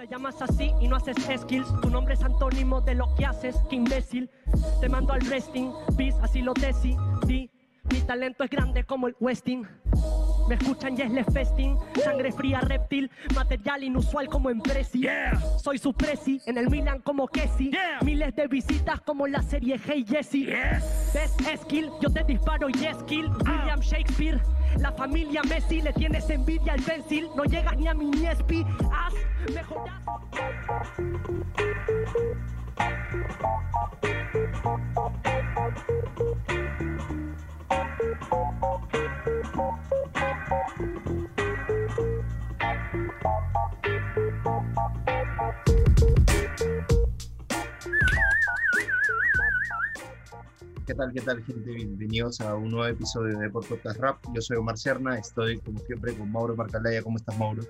Te llamas así y no haces skills. Tu nombre es antónimo de lo que haces, qué imbécil. Te mando al resting, bis, así lo desi. Di, mi talento es grande como el Westing. Me escuchan y es le festing, sangre fría reptil, material inusual como en Prezi. Soy su presi, en el Milan como Kessi. Miles de visitas como la serie Hey Jesse. ¿Ves skill? Yo te disparo y es kill. William Shakespeare, la familia Messi, le tienes envidia al pencil. No llegas ni a mi Niespi, haz mejoras. ¿Qué tal, qué tal, gente? Bienvenidos a un nuevo episodio de Por Podcast Rap. Yo soy Omar Serna, estoy como siempre con Mauro Marcalaya. ¿Cómo estás, Mauro?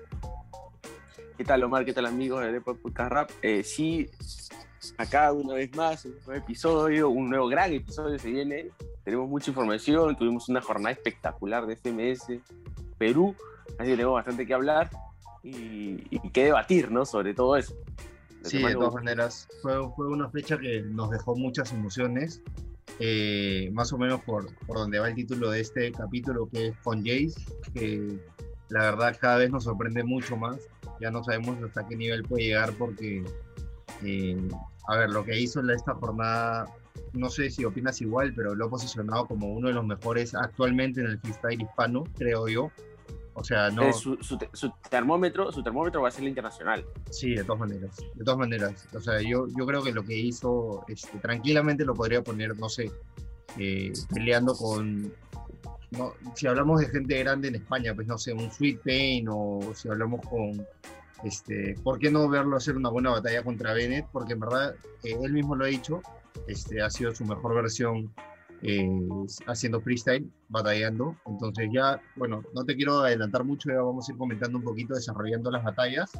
¿Qué tal, Omar? ¿Qué tal, amigos de Deport Podcast Rap? Eh, sí, acá una vez más, un nuevo episodio, un nuevo gran episodio se viene. Tenemos mucha información, tuvimos una jornada espectacular de FMS Perú, así que tenemos bastante que hablar y, y que debatir, ¿no? Sobre todo eso. Sí, de todas maneras, fue, fue una fecha que nos dejó muchas emociones, eh, más o menos por, por donde va el título de este capítulo, que es con Jace, que la verdad cada vez nos sorprende mucho más. Ya no sabemos hasta qué nivel puede llegar porque, eh, a ver, lo que hizo en esta jornada, no sé si opinas igual, pero lo ha posicionado como uno de los mejores actualmente en el freestyle hispano, creo yo. O sea, no... Eh, su, su su termómetro, su termómetro va a ser el internacional. Sí, de todas maneras, de todas maneras. O sea, yo, yo creo que lo que hizo, este, tranquilamente lo podría poner, no sé, eh, peleando con, no, si hablamos de gente grande en España, pues no sé, un Sweet Pain o si hablamos con, este, ¿por qué no verlo hacer una buena batalla contra Bennett? Porque en verdad, eh, él mismo lo ha dicho, este, ha sido su mejor versión eh, haciendo freestyle, batallando. Entonces ya, bueno, no te quiero adelantar mucho, ya vamos a ir comentando un poquito, desarrollando las batallas.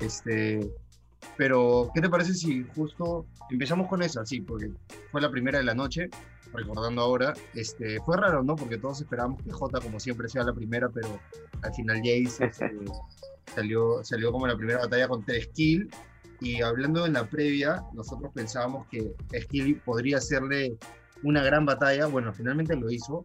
Este, pero, ¿qué te parece si justo empezamos con esa? Sí, porque fue la primera de la noche, recordando ahora. Este, fue raro, ¿no? Porque todos esperábamos que Jota, como siempre, sea la primera, pero al final Jace este, salió, salió como la primera batalla con tres kills. Y hablando en la previa, nosotros pensábamos que Skill podría hacerle una gran batalla. Bueno, finalmente lo hizo,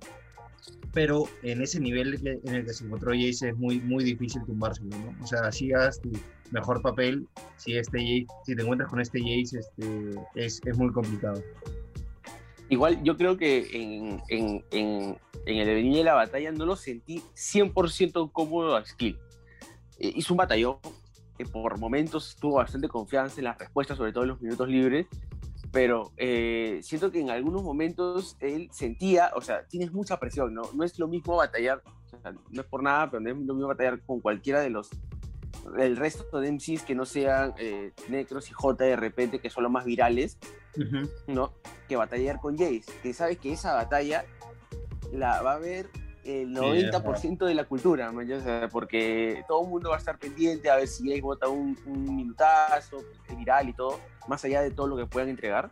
pero en ese nivel en el que se encontró Jace es muy, muy difícil tumbárselo, ¿no? O sea, si hagas tu mejor papel, si, este Jace, si te encuentras con este Jace, este, es, es muy complicado. Igual yo creo que en, en, en, en el devenir de la batalla no lo sentí 100% cómodo a Skill. Eh, hizo un batallón que por momentos tuvo bastante confianza en las respuestas, sobre todo en los minutos libres, pero eh, siento que en algunos momentos él sentía, o sea, tienes mucha presión, ¿no? No es lo mismo batallar, o sea, no es por nada, pero no es lo mismo batallar con cualquiera de los el resto de MCs que no sean eh, Necros y J de repente, que son los más virales, ¿no? Que batallar con Jace, que sabes que esa batalla la va a ver el Sí, 90% de la cultura, porque todo el mundo va a estar pendiente a ver si Jace bota un, un minutazo, viral y todo, más allá de todo lo que puedan entregar.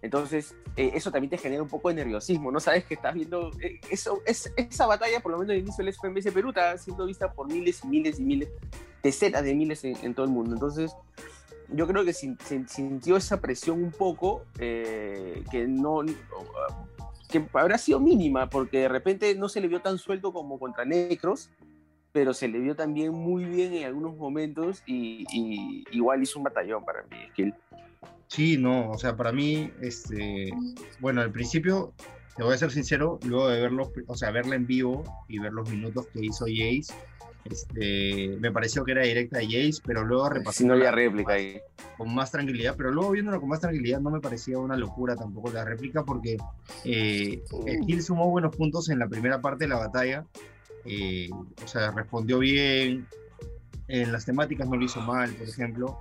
Entonces, eh, eso también te genera un poco de nerviosismo, ¿no? Sabes que estás viendo, eh, eso, es, esa batalla, por lo menos al inicio del FMS Perú, está siendo vista por miles y miles y miles, decenas de miles en, en todo el mundo. Entonces, yo creo que sin- sin- sintió esa presión un poco, eh, que no que habrá sido mínima, porque de repente no se le vio tan suelto como contra Necros, pero se le vio también muy bien en algunos momentos y, y igual hizo un batallón para mí. Skill. Sí, no, o sea, para mí, este, bueno, al principio, te voy a ser sincero, luego de verlo, o sea, verla en vivo y ver los minutos que hizo Jace, este, me pareció que era directa de Jace, pero luego repasando no había réplica ahí. con más tranquilidad, pero luego viéndolo con más tranquilidad no me parecía una locura tampoco la réplica porque eh, Skill sumó buenos puntos en la primera parte de la batalla, eh, o sea, respondió bien, en las temáticas no lo hizo mal, por ejemplo,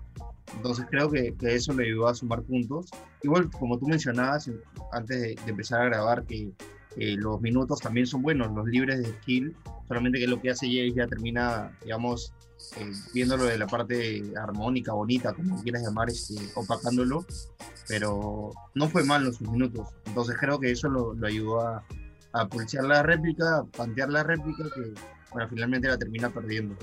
entonces creo que, que eso le ayudó a sumar puntos. Igual, como tú mencionabas antes de, de empezar a grabar, que eh, los minutos también son buenos, los libres de skill, solamente que lo que hace Jace ya termina, digamos, eh, viéndolo de la parte armónica, bonita, como quieras llamar, este, opacándolo, pero no fue mal en sus minutos. Entonces creo que eso lo, lo ayudó a, a pulsear la réplica, a pantear la réplica, que bueno, finalmente la termina perdiendo.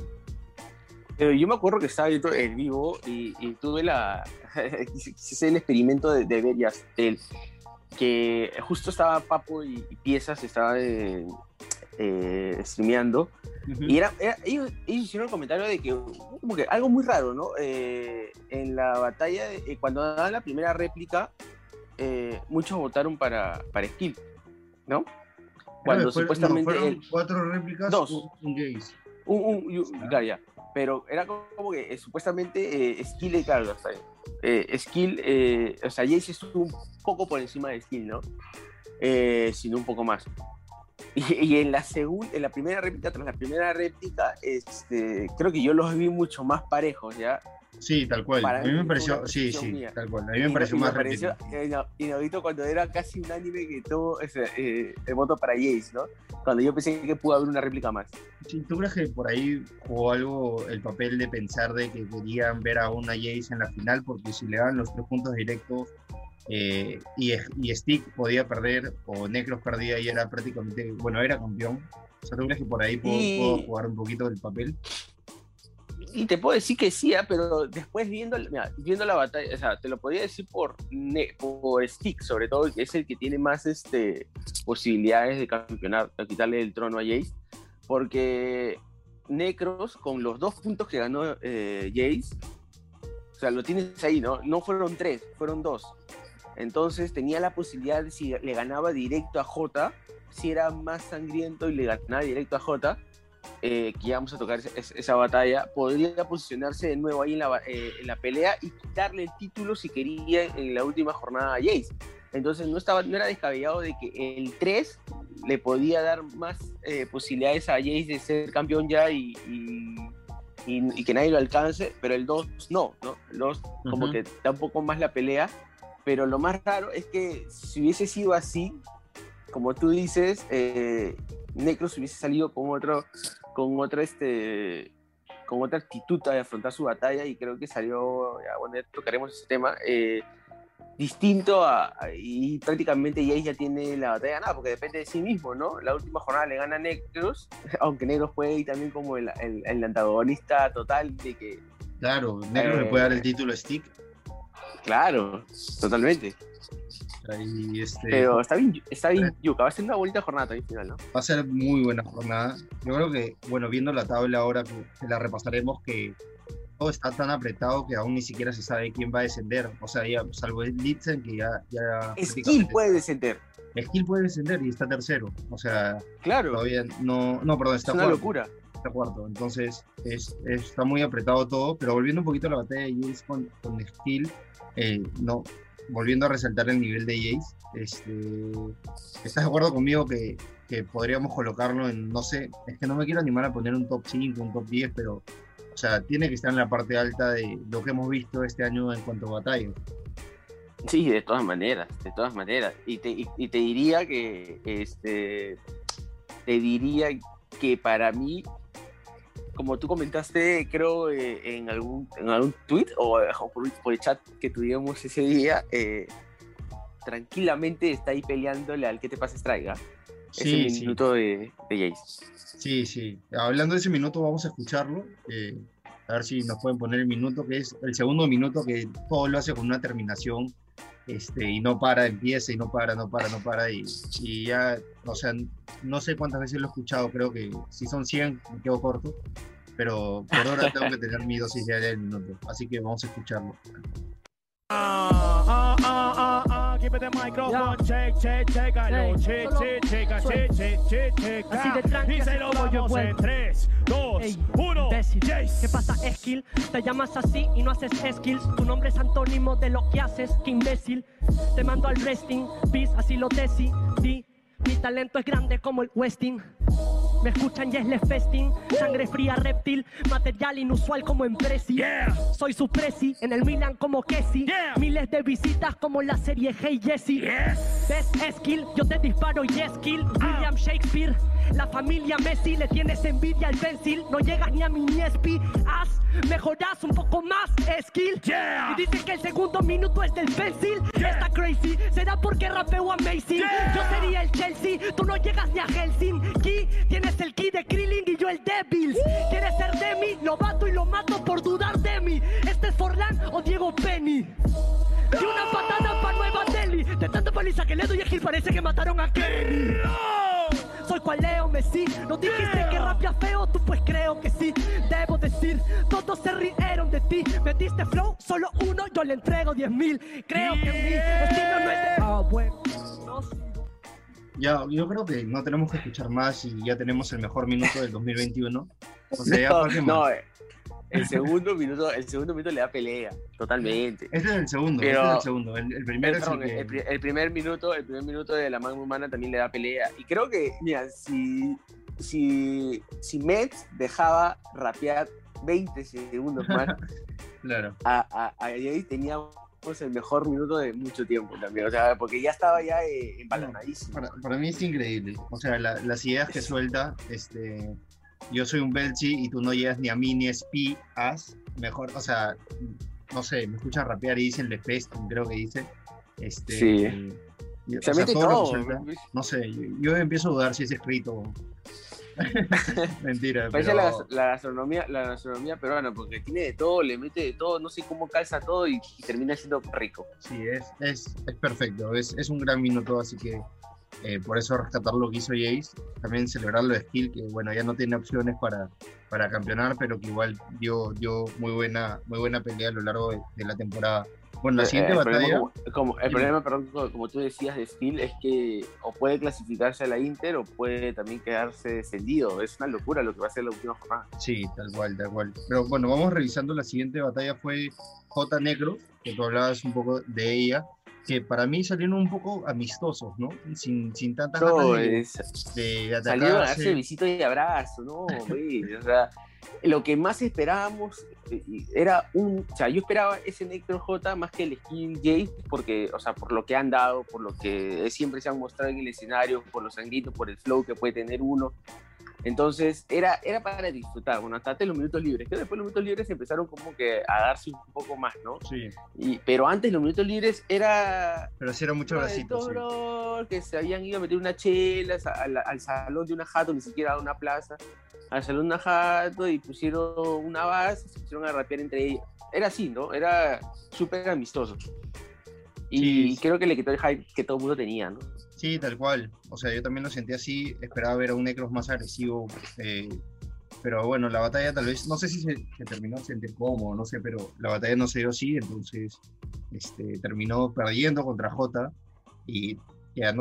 Pero yo me acuerdo que estaba viendo el vivo y, y tuve la. hice el experimento de, de ver Yastel, que justo estaba Papo y, y Piezas, estaba eh, eh, streameando. Y era, era- ellos, ellos hicieron el comentario de que, como que algo muy raro, ¿no? Eh, en la batalla, eh, cuando daban la primera réplica, eh, muchos votaron para, para Skill, ¿no? Cuando no, supuestamente. el- cuatro réplicas, Dos. un, un Jace. un, un, y un- claro, ya. Pero era como que eh, supuestamente Skill, claro, está bien. Eh, Skill, eh, o sea, Jace estuvo un poco por encima de Skill, ¿no? Eh, sino un poco más. Y, y en la segunda, en la primera réplica, tras la primera réplica, este, creo que yo los vi mucho más parejos, ¿ya? Sí, tal cual. Para a mí me mí pareció, sí, sí, mía. tal cual. A mí me Y- pareció y más pareció réplica. ina- inaudito cuando era casi un anime que tuvo ese, eh, el voto para Jace, ¿no? Cuando yo pensé que pudo haber una réplica más. Sí, ¿Tú crees que por ahí jugó algo el papel de pensar de que querían ver a una Jace en la final? Porque si le daban los tres puntos directos eh, y, y Stick podía perder o Necros perdía y era prácticamente, bueno, era campeón. O sea, ¿tú crees que por ahí pudo, Y- pudo jugar un poquito el papel? Y te puedo decir que sí, ah, pero después viendo, viendo la batalla, o sea, te lo podría decir por, por Stick, sobre todo, que es el que tiene más este, posibilidades de campeonar, de quitarle el trono a Jace, porque Necros, con los dos puntos que ganó eh, Jace, o sea, lo tienes ahí, ¿no? No fueron tres, fueron dos. Entonces tenía la posibilidad de si le ganaba directo a J, si era más sangriento y le ganaba directo a J, eh, que vamos a tocar esa, esa batalla, podría posicionarse de nuevo ahí en la, eh, en la pelea y quitarle el título si quería en la última jornada a Jace. Entonces no, estaba, no era descabellado de que el 3 le podía dar más eh, posibilidades a Jace de ser campeón ya y, y, y- y que nadie lo alcance, pero el 2 no, ¿no? El 2 como Ujú. que da un poco más la pelea, pero lo más raro es que si hubiese sido así, como tú dices, eh, Necros hubiese salido con otro, con otra este con otra actitud de afrontar su batalla y creo que salió, ya, bueno, ya tocaremos ese tema, eh, distinto a, a- y prácticamente Jace ya tiene la batalla ganada porque depende de sí mismo, ¿no? La última jornada le gana Necros, aunque Necros puede ir también como el, el- el antagonista total de que, Claro, Necros le puede dar el Eh, título a Stick. Claro, totalmente. Este, Pero está bien, está bien, Yuka, va a ser una bonita jornada también final, ¿no? va a ser muy buena jornada. Yo creo que, bueno, viendo la tabla ahora que, la repasaremos, que todo está tan apretado que aún ni siquiera se sabe quién va a descender. O sea, ya, salvo el Litzen, que ya. ya Skill puede descender, Skill puede descender y está tercero. O sea, claro, todavía no. No, perdón, es está una cuarto. locura. Está cuarto. Entonces, es, es- está muy apretado todo. Pero volviendo un poquito a la batalla de Jace con, con Skill, eh, no. Volviendo a resaltar el nivel de Jace, este, ¿estás de acuerdo conmigo que, que podríamos colocarlo en, no sé, es que no me quiero animar a poner un top 5, un top 10, pero, o sea, tiene que estar en la parte alta de lo que hemos visto este año en cuanto a batallas. Sí, de todas maneras, de todas maneras. Y te, y, y te diría que, este, te diría que para mí, como tú comentaste, creo, eh, en algún, en algún tweet o, o por, por el chat que tuvimos ese día, eh, tranquilamente está ahí peleándole al que te pasa Strike, ¿ah? Sí, Ese sí. minuto de, de Jace. Sí, sí. Hablando de ese minuto, vamos a escucharlo. eh, a ver si nos pueden poner el minuto, que es el segundo minuto que todo lo hace con una terminación este, y no para, empieza y no para, no para, no para. Y, y ya, o sea, no sé cuántas veces lo he escuchado, creo que si son 100 me quedo corto, pero por ahora tengo que tener mi dosis diaria del minuto. Así que vamos a escucharlo. Ah, ah, ah, ah, give me the microphone, check, check, Ey, check, check, suelta. check, check, check, Así de Y lo en 3, 2, Ey, 1, imbécil. Jace. ¿Qué pasa, Skill? Te llamas así y no haces skills. Tu nombre es antónimo de lo que haces, que imbécil. Te mando al resting, bis, así lo decidí. Mi talento es grande como el Westing. Me escuchan y es le festing. Sangre fría, reptil. Material inusual como en Prezi. Yeah. Soy su presi, en el Milan como Kessi. Yeah. Miles de visitas como la serie Hey Jesse. Yes. ¿Ves skill? Yo te disparo y es skill. William Shakespeare. La familia Messi le tienes envidia al pencil. No llegas ni a mi Niespi. Haz, mejorás un poco más, skill. Yeah. Y dicen que el segundo minuto es del pencil. Yeah. Está crazy. ¿Será porque rapeo amazing? Yeah. Yo sería el Chelsea. Tú no llegas ni a Helsinki. Yo el Devils. Quieres ser de mí, lo mato y lo mato por dudar de mí. Este es Forlán o Diego Penny. Y una patada para Nueva Delhi. De tanta paliza que le doy a Gil parece que mataron a Kenny. Soy cual Leo Messi. No dijiste que rapia feo, tú pues creo que sí. Debo decir, todos se rieron de ti. Metiste flow, solo uno, yo le entrego 10 mil. Creo que mi estilo no es de. Ah, bueno. No sé. Ya, yo creo que no tenemos que escuchar más y ya tenemos el mejor minuto del 2021. O sea, No, eh, el segundo minuto, el segundo minuto le da pelea, totalmente. Este es el segundo, Pero- este es el segundo. El, el primero El, es el perdón, que... el pri- el primer minuto, el primer minuto de la mano humana también le da pelea. Y creo que, mira, si, si, si Mets dejaba rapear 20 segundos más, Claro. a, a, a- ahí teníamos el mejor minuto de mucho tiempo también. O sea, porque ya estaba ya eh, embalanadísimo. Para, para mí es increíble. O sea, la- las ideas que suelta, este, yo soy un Belchi y tú no llegas ni a mí ni a Spi, as, mejor, o sea, no sé, me escuchas rapear y dicen Le Festum, creo que dice. Este, Sí. y- o Se sea, mete todo suelta, no sé, yo, yo empiezo a dudar si es escrito. Mentira, Parece pero la, la gastronomía, la gastronomía peruana, porque tiene de todo, le mete de todo, no sé cómo calza todo y, y termina siendo rico. sí, es, es, es perfecto, es, es un gran minuto, así que eh, por eso rescatar lo que hizo Jace, también celebrar lo de Skill, que bueno, ya no tiene opciones para, para campeonar, pero que igual dio, dio muy, buena, muy buena pelea a lo largo de, de la temporada. Bueno, la siguiente Eh, batalla, Problema, como, el problema, perdón, como, tú decías de Steel, es que o puede clasificarse a la Inter o puede también quedarse descendido. Es una locura lo que va a ser la última jornada. sí, tal cual, tal cual. Pero bueno, vamos revisando, la siguiente batalla fue J Negro, que tú hablabas un poco de ella, que para mí salieron un poco amistosos, ¿no? Sin, sin tantas No, de, es, de salieron a darse besito y abrazo, ¿no? güey, o sea, lo que más esperábamos eh, era un. O sea, yo esperaba ese Nectar J más que el Skill J, porque, o sea, por lo que han dado, por lo que siempre se han mostrado en el escenario, por los sangritos, por el flow que puede tener uno. Entonces, era, era para disfrutar. Bueno, hasta los minutos libres. Que después los minutos libres empezaron como que a darse un poco más, ¿no? Sí, Y, pero antes los minutos libres era pero sí era mucho bracito, sí. que se habían ido a meter una chela al, al salón de una jato, ni siquiera a una plaza, al salón de una jato y pusieron una base y se pusieron a rapear entre ellos. Era así, ¿no? Era súper amistoso. Y Sí. creo que le quitó el hype que todo el mundo tenía, ¿no? Sí, tal cual. O sea, yo también lo sentí así. Esperaba ver a un Necros más agresivo. eh, pero bueno, la batalla tal vez, no sé si se, se terminó sentir cómodo, no sé, pero la batalla no se dio así. Entonces, este, terminó perdiendo contra J. Y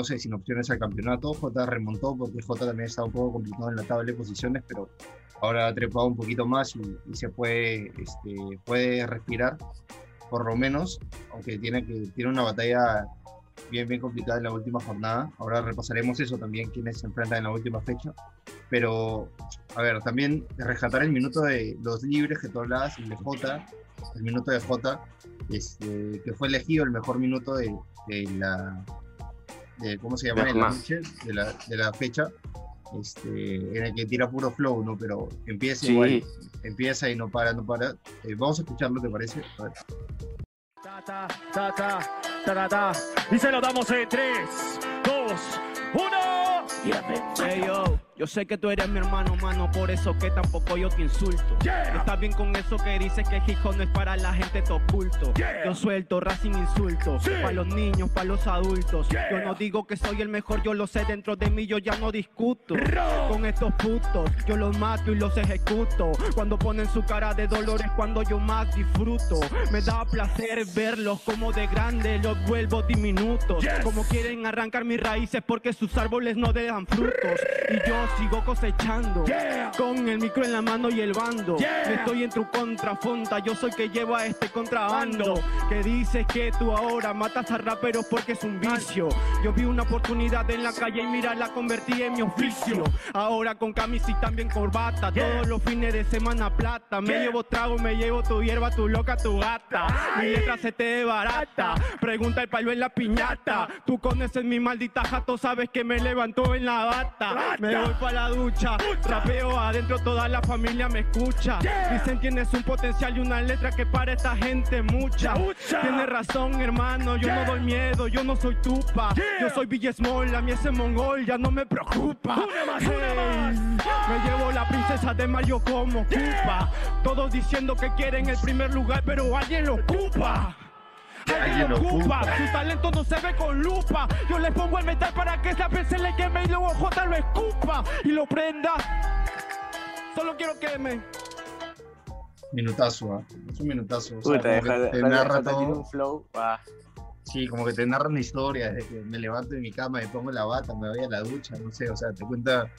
sé, sin opciones al campeonato. J remontó porque J también estaba un poco complicado en la tabla de posiciones, pero ahora ha trepado un poquito más y, y se puede, este, puede respirar, por lo menos, aunque tiene, que, tiene una batalla bien, bien complicada en la última jornada. Ahora repasaremos eso también, quienes se enfrentan en la última fecha. Pero, a ver, también rescatar el minuto de los libres que tú hablabas, el de J, el minuto de J, este, que fue elegido el mejor minuto de, de la. De, ¿Cómo se llama? De De la noche, de la, de la fecha. Este, en el que tira puro flow, ¿no? Pero empieza Sí. igual, empieza y no para, no para. Eh, vamos a escucharlo, ¿te parece? A ver. Ta, ta, ta, ta, ta, ta, ta. Y se lo damos en 3, 2, 1. Hey yo, yo sé que tú eres mi hermano, mano, por eso que tampoco yo te insulto. Yeah. Estás bien con eso que dices que hop no es para la gente te oculto. Yeah. Yo suelto rap sin insultos, Sí. para los niños, para los adultos. Yeah. Yo no digo que soy el mejor, yo lo sé dentro de mí, yo ya no discuto. Con estos putos, yo los mato y los ejecuto. Cuando ponen su cara de dolor es cuando yo más disfruto. Me da placer verlos como de grande los vuelvo diminutos. Yes. Como quieren arrancar mis raíces porque sus árboles no dejan frutos. Y yo sigo cosechando. Yeah. Con el micro en la mano y el bando. Yeah. Estoy en tu contrafonta, yo soy que lleva este contrabando. Que dices que tú ahora matas a raperos porque es un vicio. Yo vi una oportunidad en la calle y mira la convertí en mi oficio. Ahora con camisa y también corbata, Yeah. todos los fines de semana plata. Me llevo trago, me llevo tu hierba, tu loca, tu gata. Mi letra se te barata. Pregunta el palo en la piñata. Tú conoces mi maldita jato, sabes que me levantó en la bata. Me voy para la ducha. Rapeo adentro, toda la familia me escucha. Dicen tienes un potencial y una letra que para esta gente mucha. Tienes razón, hermano, yo no doy miedo, yo no soy tupa. Yo soy Bill Small, a mí ese mongol ya no me preocupa. Hey, me llevo la princesa de Mario como Cupa. Todos diciendo que quieren el primer lugar, pero alguien lo ocupa. Alguien lo ocupa, su talento no se ve con lupa. Yo le pongo el metal para que esa vez se le queme y luego J lo escupa y lo prenda. Solo quiero que me. Minutazo, ¿ah? es un minutazo. O sea, Puta, te deja- narra tiene todo. un flow. ah. Sí, como que te narra una historia, desde que me levanto de mi cama, me pongo la bata, me voy a la ducha, no sé, o sea, te cuenta,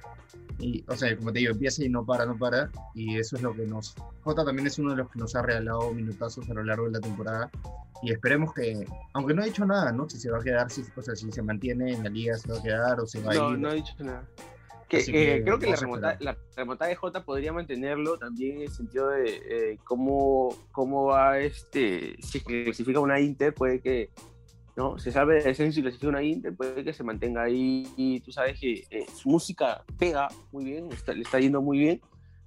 y, o sea, como te digo, empieza y no para, no para, y eso es lo que nos... Jota también es uno de los que nos ha regalado minutazos a lo largo de la temporada, y esperemos que, aunque no ha dicho nada, ¿no? Si se va a quedar, si, o sea, si se mantiene en la liga, se va a quedar o se va a No, ir. no he dicho nada. Que, eh, que creo que la a remontada, la remontada de Jota podría mantenerlo también en el sentido de eh, cómo, cómo va este, si clasifica una Inter, puede que no se salve de clasifica una Inter, puede que se mantenga ahí y tú sabes que eh, su música pega muy bien, está- le está yendo muy bien,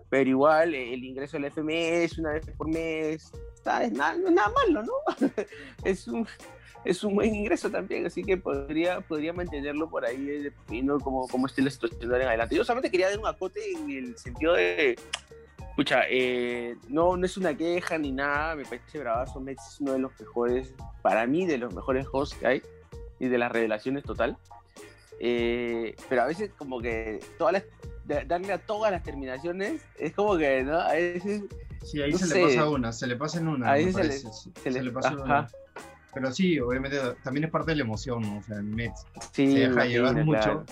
pero igual eh, el ingreso al FMS una vez por mes está, es nada, no es nada malo, ¿no? es un es un buen ingreso también, así que podría, podría mantenerlo por ahí, eh, dependiendo cómo, cómo esté la situación en adelante. Yo solamente quería dar un acote en el sentido de, escucha, eh, no, no es una queja ni nada, me parece bravazo, Mets es uno de los mejores, para mí, de los mejores hosts que hay y de las revelaciones total. Eh, pero a veces como que todas las, da- darle a todas las terminaciones es como que, ¿no? A veces Sí, ahí no se sé. le pasa una, se le pasa en una, Ahí me se le- sí, se le- pasa ajá. una. Pero sí, obviamente también es parte de la emoción, ¿no? O sea, Mets sí, se deja imagino, llevar mucho. claro.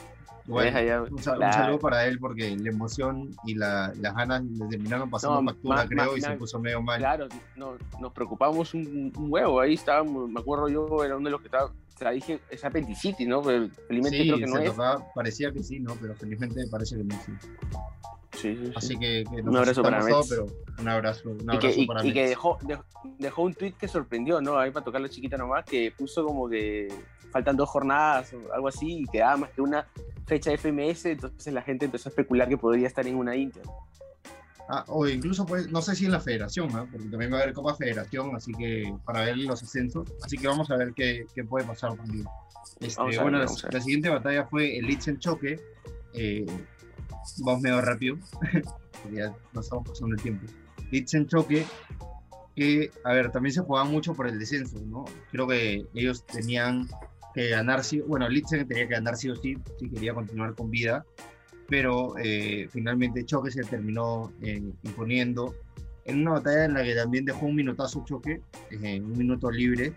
Un, saludo para él porque la emoción y la- las ganas le terminaron pasando No, factura, creo, y se puso medio mal. Claro, no- nos preocupamos un, un huevo. Ahí estábamos, me acuerdo yo, era uno de los que estaba. O sea, dije, es apendicitis, ¿no? Pero felizmente Sí, creo que no es. tocaba, parecía que sí, ¿no? Pero felizmente parece que no sí. Sí, sí, sí. Así que, que Un abrazo para pero un abrazo, un y que, y- para y que Mets. dejó, dejó, dejó un tweet que sorprendió, ¿no? Ahí para tocar la chiquita nomás, que puso como que faltan dos jornadas o algo así, y quedaba más que una fecha FMS, entonces la gente empezó a especular que podría estar en una Inter. Ah, o incluso, pues, no sé si en la federación, ¿no? Porque también va a haber Copa Federación, así que para ver los ascensos. Así que vamos a ver qué, qué puede pasar también. Este, ver, bueno, la, siguiente batalla fue el Leeds en choque. Eh, vamos medio rápido, porque ya nos estamos pasando el tiempo. Leeds en choque, que, a ver, también se jugaba mucho por el descenso, ¿no? Creo que ellos tenían que ganar, sí, bueno, Leeds tenía que ganar sí o sí, si quería continuar con vida pero eh, finalmente Choque se terminó eh, imponiendo en una batalla en la que también dejó un minutazo Choque, eh, un minuto libre,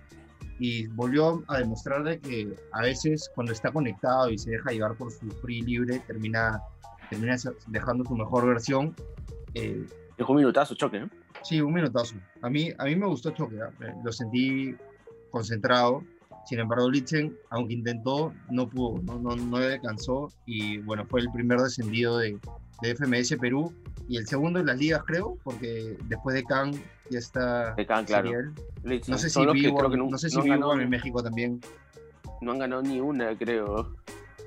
y volvió a demostrar de que a veces cuando está conectado y se deja llevar por su free libre, termina, termina dejando su mejor versión. Eh, Dejó un minutazo, choque, ¿no? Sí, un minutazo. A mí, a mí me gustó Choque. Eh, lo sentí concentrado. Sin embargo, Litzen, aunque intentó, no pudo, no, no, no le alcanzó. Y bueno, fue el primer descendido de, de FMS Perú y el segundo en las ligas, creo, porque después de Khan ya está. De Khan, claro. Leeds, No sé si Vivo, no, no, sé si han ganado- en México también. no han ganado ni una, creo.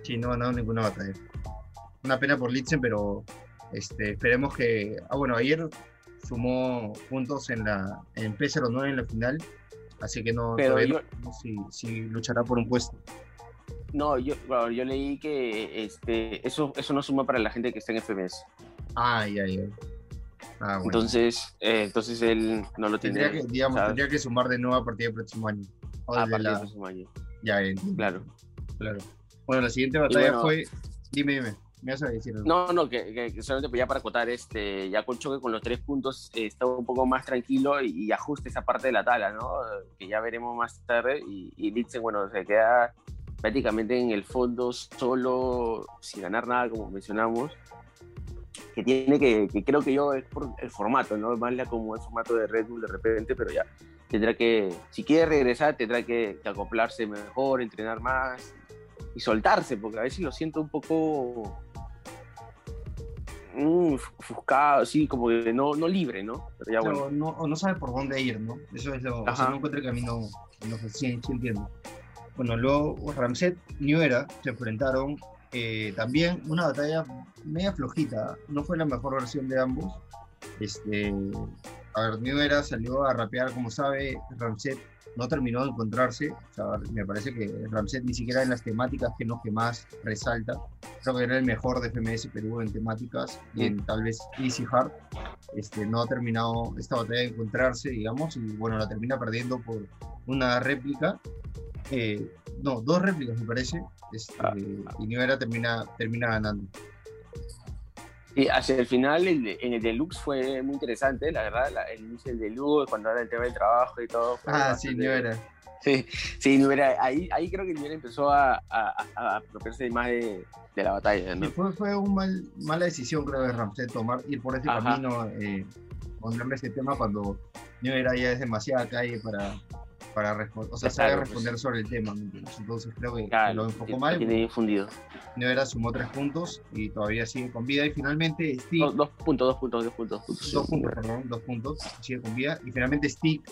Sí, no ha ganado ninguna batalla. Una pena por Litzen, pero este, esperemos que. Ah, bueno, ayer sumó puntos en la en P09 en la final, así que no, Pero yo- no si, si luchará por un puesto. No, yo, bueno, yo leí que este, eso, eso no suma para la gente que está en FMS. Ay, ay, ay. Ah, bueno. Entonces, eh, entonces él no lo tiene. tendría que, digamos, ¿sabes? tendría que sumar de nuevo a partir del próximo año. O a partir la- del próximo año. Ya, entiendo, Claro. claro. Bueno, la siguiente batalla bueno- fue. Dime, dime. No, no, que, que- solamente pues ya para acotar, este, ya con choque con los tres puntos eh, está un poco más tranquilo y, y ajusta esa parte de la tabla, ¿no? Que ya veremos más tarde. Y, y Litzen, bueno, se queda prácticamente en el fondo solo, sin ganar nada, como mencionamos. Que tiene que, creo que yo es por el formato, ¿no? Más la como el formato de Red Bull de repente, pero ya tendrá que, si quiere regresar, tendrá que acoplarse mejor, entrenar más y soltarse, porque a veces lo siento un poco mm, ofuscado, así como que no, no libre, ¿no? Pero ya bueno. no, o no sabe por dónde ir, ¿no? Eso es lo. O sea, no encuentra el camino. No sé si sí entiendo. Bueno, luego Ramset New Era se enfrentaron eh, también una batalla media flojita, no fue la mejor versión de ambos. Este, a ver, New Era salió a rapear, como sabe, Ramset no terminó de encontrarse. O sea, me parece que Ramset ni siquiera en las temáticas que no que más resalta. Creo que era el mejor de FMS Perú en temáticas y en tal vez Easy Hard. Este, no ha terminado esta batalla de encontrarse, digamos, y bueno, la termina perdiendo por una réplica. Eh, no, dos réplicas me parece. Este, Ah. Y New Era termina, termina ganando. Y hacia el final, el en el deluxe fue muy interesante, la verdad, la- el inicio del deluxe, cuando era el tema del trabajo y todo. Ah, sí, New Era. Sí, sí, New Era, ahí, ahí creo que New Era empezó a, a, a apropiarse más de, de la batalla, ¿no? Sí, fue, una mal, mala decisión, creo, de Ramsey tomar, ir por ese Ajá. camino, eh, ese tema cuando New Era ya es demasiada calle para, para responder, o sea, Claro, sabe pues. responder sobre el tema. Entonces creo que, que Claro, lo enfocó mal. Tiene infundido. New Era sumó tres puntos y todavía sigue con vida. Y finalmente Stick, Dos, dos puntos, dos puntos, dos puntos. puntos, dos puntos, perdón, dos puntos, sigue con vida. Y finalmente Stick,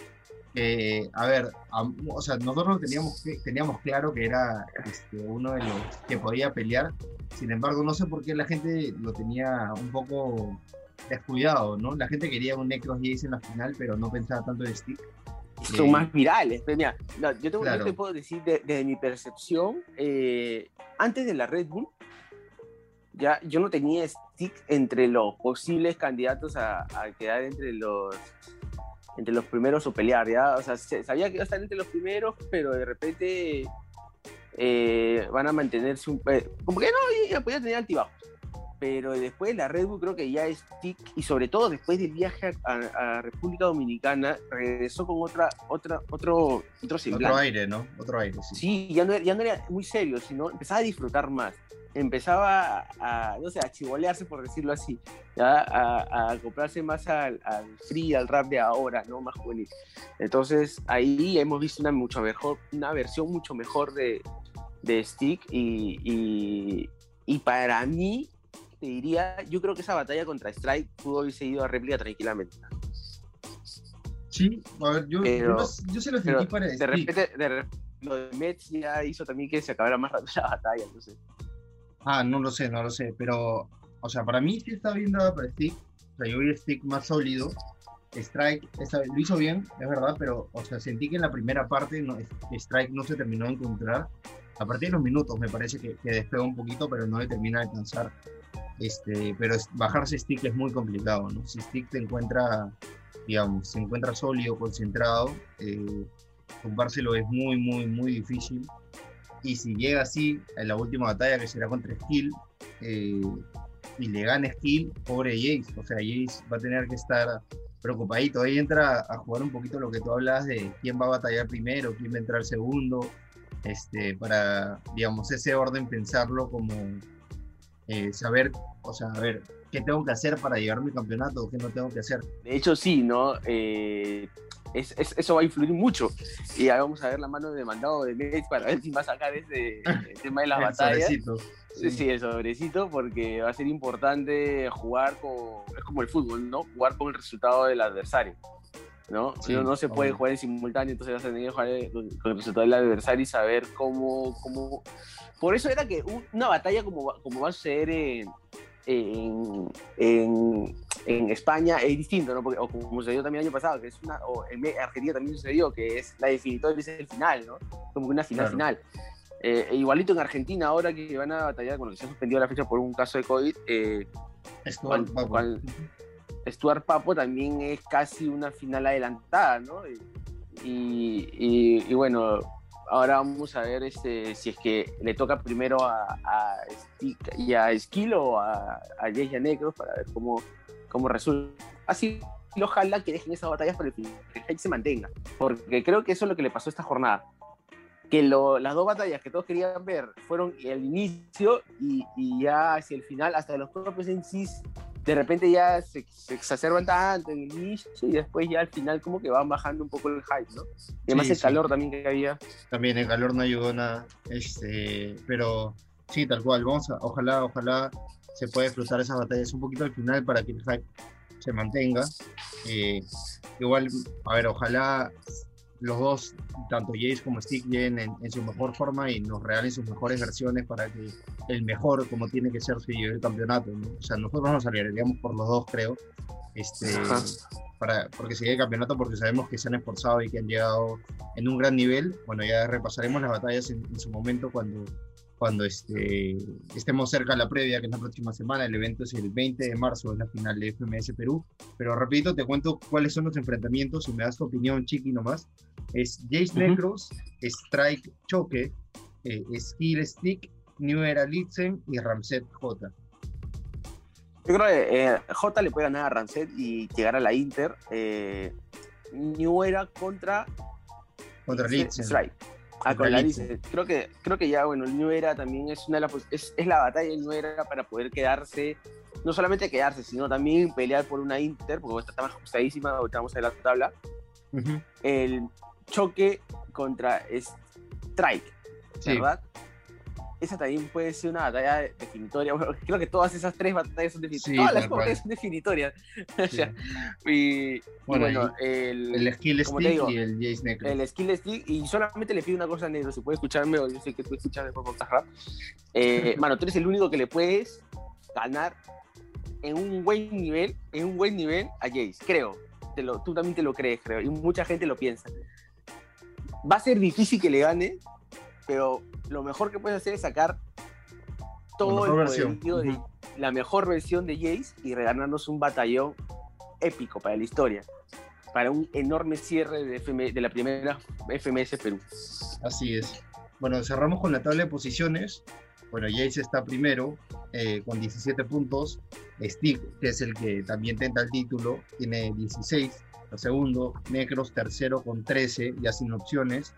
eh, a ver, am- o sea, nosotros teníamos, teníamos claro que era este, uno de los que podía pelear. Sin embargo, no sé por qué la gente lo tenía un poco descuidado, ¿no? La gente quería un Necros Jace en la final, pero no pensaba tanto en Stick. Son más virales. Mira, no, yo, te, yo Claro. te puedo decir, de- desde mi percepción, eh, antes de la Red Bull, ya yo no tenía stick entre los posibles candidatos a, a quedar entre los entre los primeros o pelear, ¿ya? O sea, se- sabía que iba a estar entre los primeros, pero de repente eh, van a mantenerse un... eh, como que no, ya podía tener altibajos. Pero después de la Red Bull creo que ya Stick, y sobre todo después del viaje a, a República Dominicana, regresó con otra, otra, otro, otro Otro aire, ¿no? Otro aire, sí. Sí, ya no, ya no era muy serio, sino empezaba a disfrutar más. Empezaba a, no sé, a chivolearse, por decirlo así, ¿ya? A, a acoplarse más al, al free, al rap de ahora, ¿no? Más juvenil. Entonces, ahí hemos visto una, mucho mejor, una versión mucho mejor de, de Stick y, y, y para mí, te diría, yo creo que esa batalla contra Strike pudo haberse ido a réplica tranquilamente. Sí, a ver, yo, Pero- yo, se lo sentí para de repente, de repente, lo de Mets ya hizo también que se acabara más rápido la batalla, entonces. Ah, no lo sé, no lo sé, pero, o sea, para mí sí está bien dada para Stick. O sea, yo vi Stick más sólido. Strike esta vez lo hizo bien, es verdad, pero, o sea, sentí que en la primera parte no, Strike no se terminó de encontrar. A partir de los minutos me parece que, que despega un poquito, pero no le termina de alcanzar. Este, pero bajarse Stick es muy complicado, ¿no? Si Stick te encuentra, digamos, se encuentra sólido, concentrado, eh, es muy, muy, muy difícil. Y si llega así en la última batalla que será contra Skill eh, y le gana Skill, pobre Jace. O sea, Jace va a tener que estar preocupadito. Ahí entra a jugar un poquito lo que tú hablas de quién va a batallar primero, quién va a entrar segundo. Este, para, digamos, ese orden pensarlo como eh, saber, o sea, a ver, qué tengo que hacer para llevarme el campeonato, qué no tengo que hacer. De hecho, sí, ¿no? Eh, es- es- eso va a influir mucho. Y ahí vamos a ver la mano de mandado de Mets para ver si va a sacar ese el tema de las El batallas. sobrecito. Sí, sí, el sobrecito, porque va a ser importante jugar con. Es como el fútbol, ¿no? Jugar con el resultado del adversario. ¿No? Sí, no, no se puede obvio. jugar en simultáneo, entonces vas a tener que jugar con, el resultado del adversario y saber cómo. cómo... Por eso era que un- una batalla como, como va a suceder en, en, en, en España es distinto, ¿no? Porque, o como sucedió también el año pasado, que es una. O en Argentina también sucedió, que es la definitoria, es el final, ¿no? Como que una final Claro. final. Eh, e igualito en Argentina, ahora que van a batallar, bueno, que se ha suspendido la fecha por un caso de COVID, eh, Esto, ¿Cuál- vamos. Stuart Papo también es casi una final adelantada, ¿no? Y, y- y bueno, ahora vamos a ver este, si es que le toca primero a, a Skill o a, a Jay y a Necros para ver cómo, cómo resulta. Así, ojalá que dejen esas batallas para el final, que el se mantenga, porque creo que eso es lo que le pasó esta jornada. Que lo- las dos batallas que todos querían ver fueron el inicio y, ya hacia el final, hasta los propios en de repente ya se, se exacerban tanto en el inicio y después ya al final como que van bajando un poco el hype, ¿no? Y además Sí, el sí. calor también que había. También el calor no ayudó nada. Este, pero sí, tal cual. Vamos a, ojalá, ojalá se pueda disfrutar esas batallas un poquito al final para que el hype se mantenga. Eh, igual, a ver, ojalá los dos, tanto Jace como Stick, lleguen en, en, su mejor forma y nos regalen sus mejores versiones para que el mejor, como tiene que ser, se lleve el campeonato. ¿no? O sea, nosotros nos alegraríamos por los dos, creo, este, para, porque se lleve el campeonato, porque sabemos que se han esforzado y que han llegado en un gran nivel. Bueno, ya repasaremos las batallas en, en su momento cuando, cuando este, estemos cerca de la previa, que es la próxima semana. El evento es el 20 de marzo, es la final de FMS Perú. Pero rapidito te cuento cuáles son los enfrentamientos y me das tu opinión, chiqui, nomás. Es Jace uh -huh. Necros, Strike Choque, eh, Skill Stick, New Era Litzen y Ramset J. Yo creo que eh, J le puede ganar a Ramset y llegar a la Inter. Eh, New Era contra, contra Litzen. Strike. Ah, con. Creo que, creo que ya, bueno, el New Era también es una de las, es, es la batalla del New Era para poder quedarse, no solamente quedarse, sino también pelear por una Inter, porque está más ajustadísima, ahorita vamos a la tabla. Uh -huh. El choque contra Strike, sí. ¿verdad? Esa también puede ser una batalla definitoria. Bueno, creo que todas esas tres batallas son definitorias. Sí, todas las batallas son definitorias. Sí. y, bueno, y bueno el, el, skill stick digo, y el Jace Necro. El skill stick, y solamente le pido una cosa a Negro, si puede escucharme, o yo sé que tú escuchas de podcast rap. Eh, mano, tú eres el único que le puedes ganar en un buen nivel, en un buen nivel a Jace, creo. Te lo, tú también te lo crees, creo, y mucha gente lo piensa. Va a ser difícil que le gane, pero lo mejor que puedes hacer es sacar todo el versión. de uh -huh. la mejor versión de Jace y regalarnos un batallón épico para la historia, para un enorme cierre de, FM, de la primera FMS Perú. Así es. Bueno, cerramos con la tabla de posiciones. Bueno, Jace está primero eh, con 17 puntos. Stick, que es el que también tenta el título, tiene 16. El segundo, Necros tercero con 13, ya sin opciones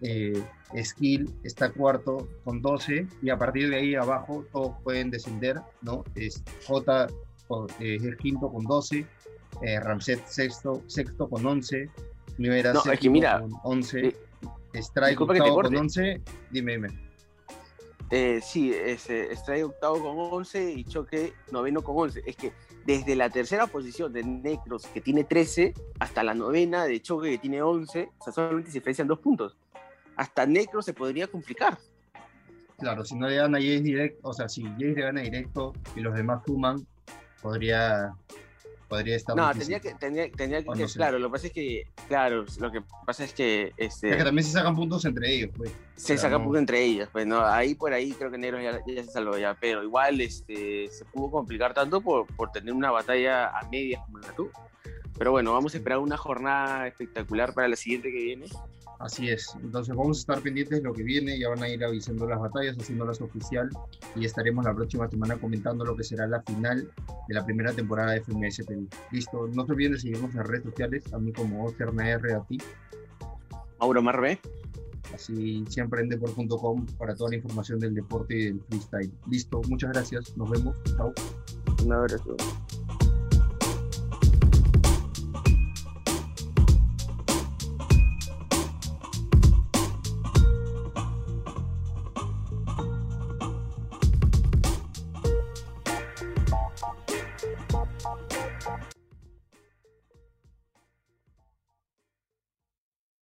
eh, Skill está cuarto con 12 y a partir de ahí abajo todos pueden descender, ¿no? Es J eh, es el quinto con 12, eh, Ramset sexto, sexto con 11, Nivera no, es que mira, con 11, eh, Strike octavo con 11, dime, dime. Eh, sí, es, Strike octavo con 11 y Choque noveno con 11. Es que desde la tercera posición de Necros, que tiene 13, hasta la novena de Choque, que tiene 11, o sea, solamente se diferencian dos puntos hasta Necro se podría complicar. Claro, si no le dan a Jace directo, o sea, si Jace le gana directo y los demás suman, podría, podría estar. No, tenía que, tenía, tenía que, no sé. claro, lo que pasa es que, claro, lo que pasa es que. Este, es que también se sacan puntos entre ellos, pues. Se sacan no... puntos entre ellos, pues, no, ahí por ahí creo que Negro ya, ya, se salvó ya, pero igual este, se pudo complicar tanto por, por tener una batalla a medias como la tuvo. Pero bueno, vamos a esperar una jornada espectacular para la siguiente que viene. Así es, entonces vamos a estar pendientes de lo que viene, ya van a ir avisando las batallas, haciéndolas oficial y estaremos la próxima semana comentando lo que será la final de la primera temporada de FMS Perú. Listo, no se olviden de seguirnos en las redes sociales, a mí como OCRNR, a ti. Mauro Marbe. Así siempre en deport.com para toda la información del deporte y del freestyle. Listo, muchas gracias, nos vemos, chao. Un abrazo.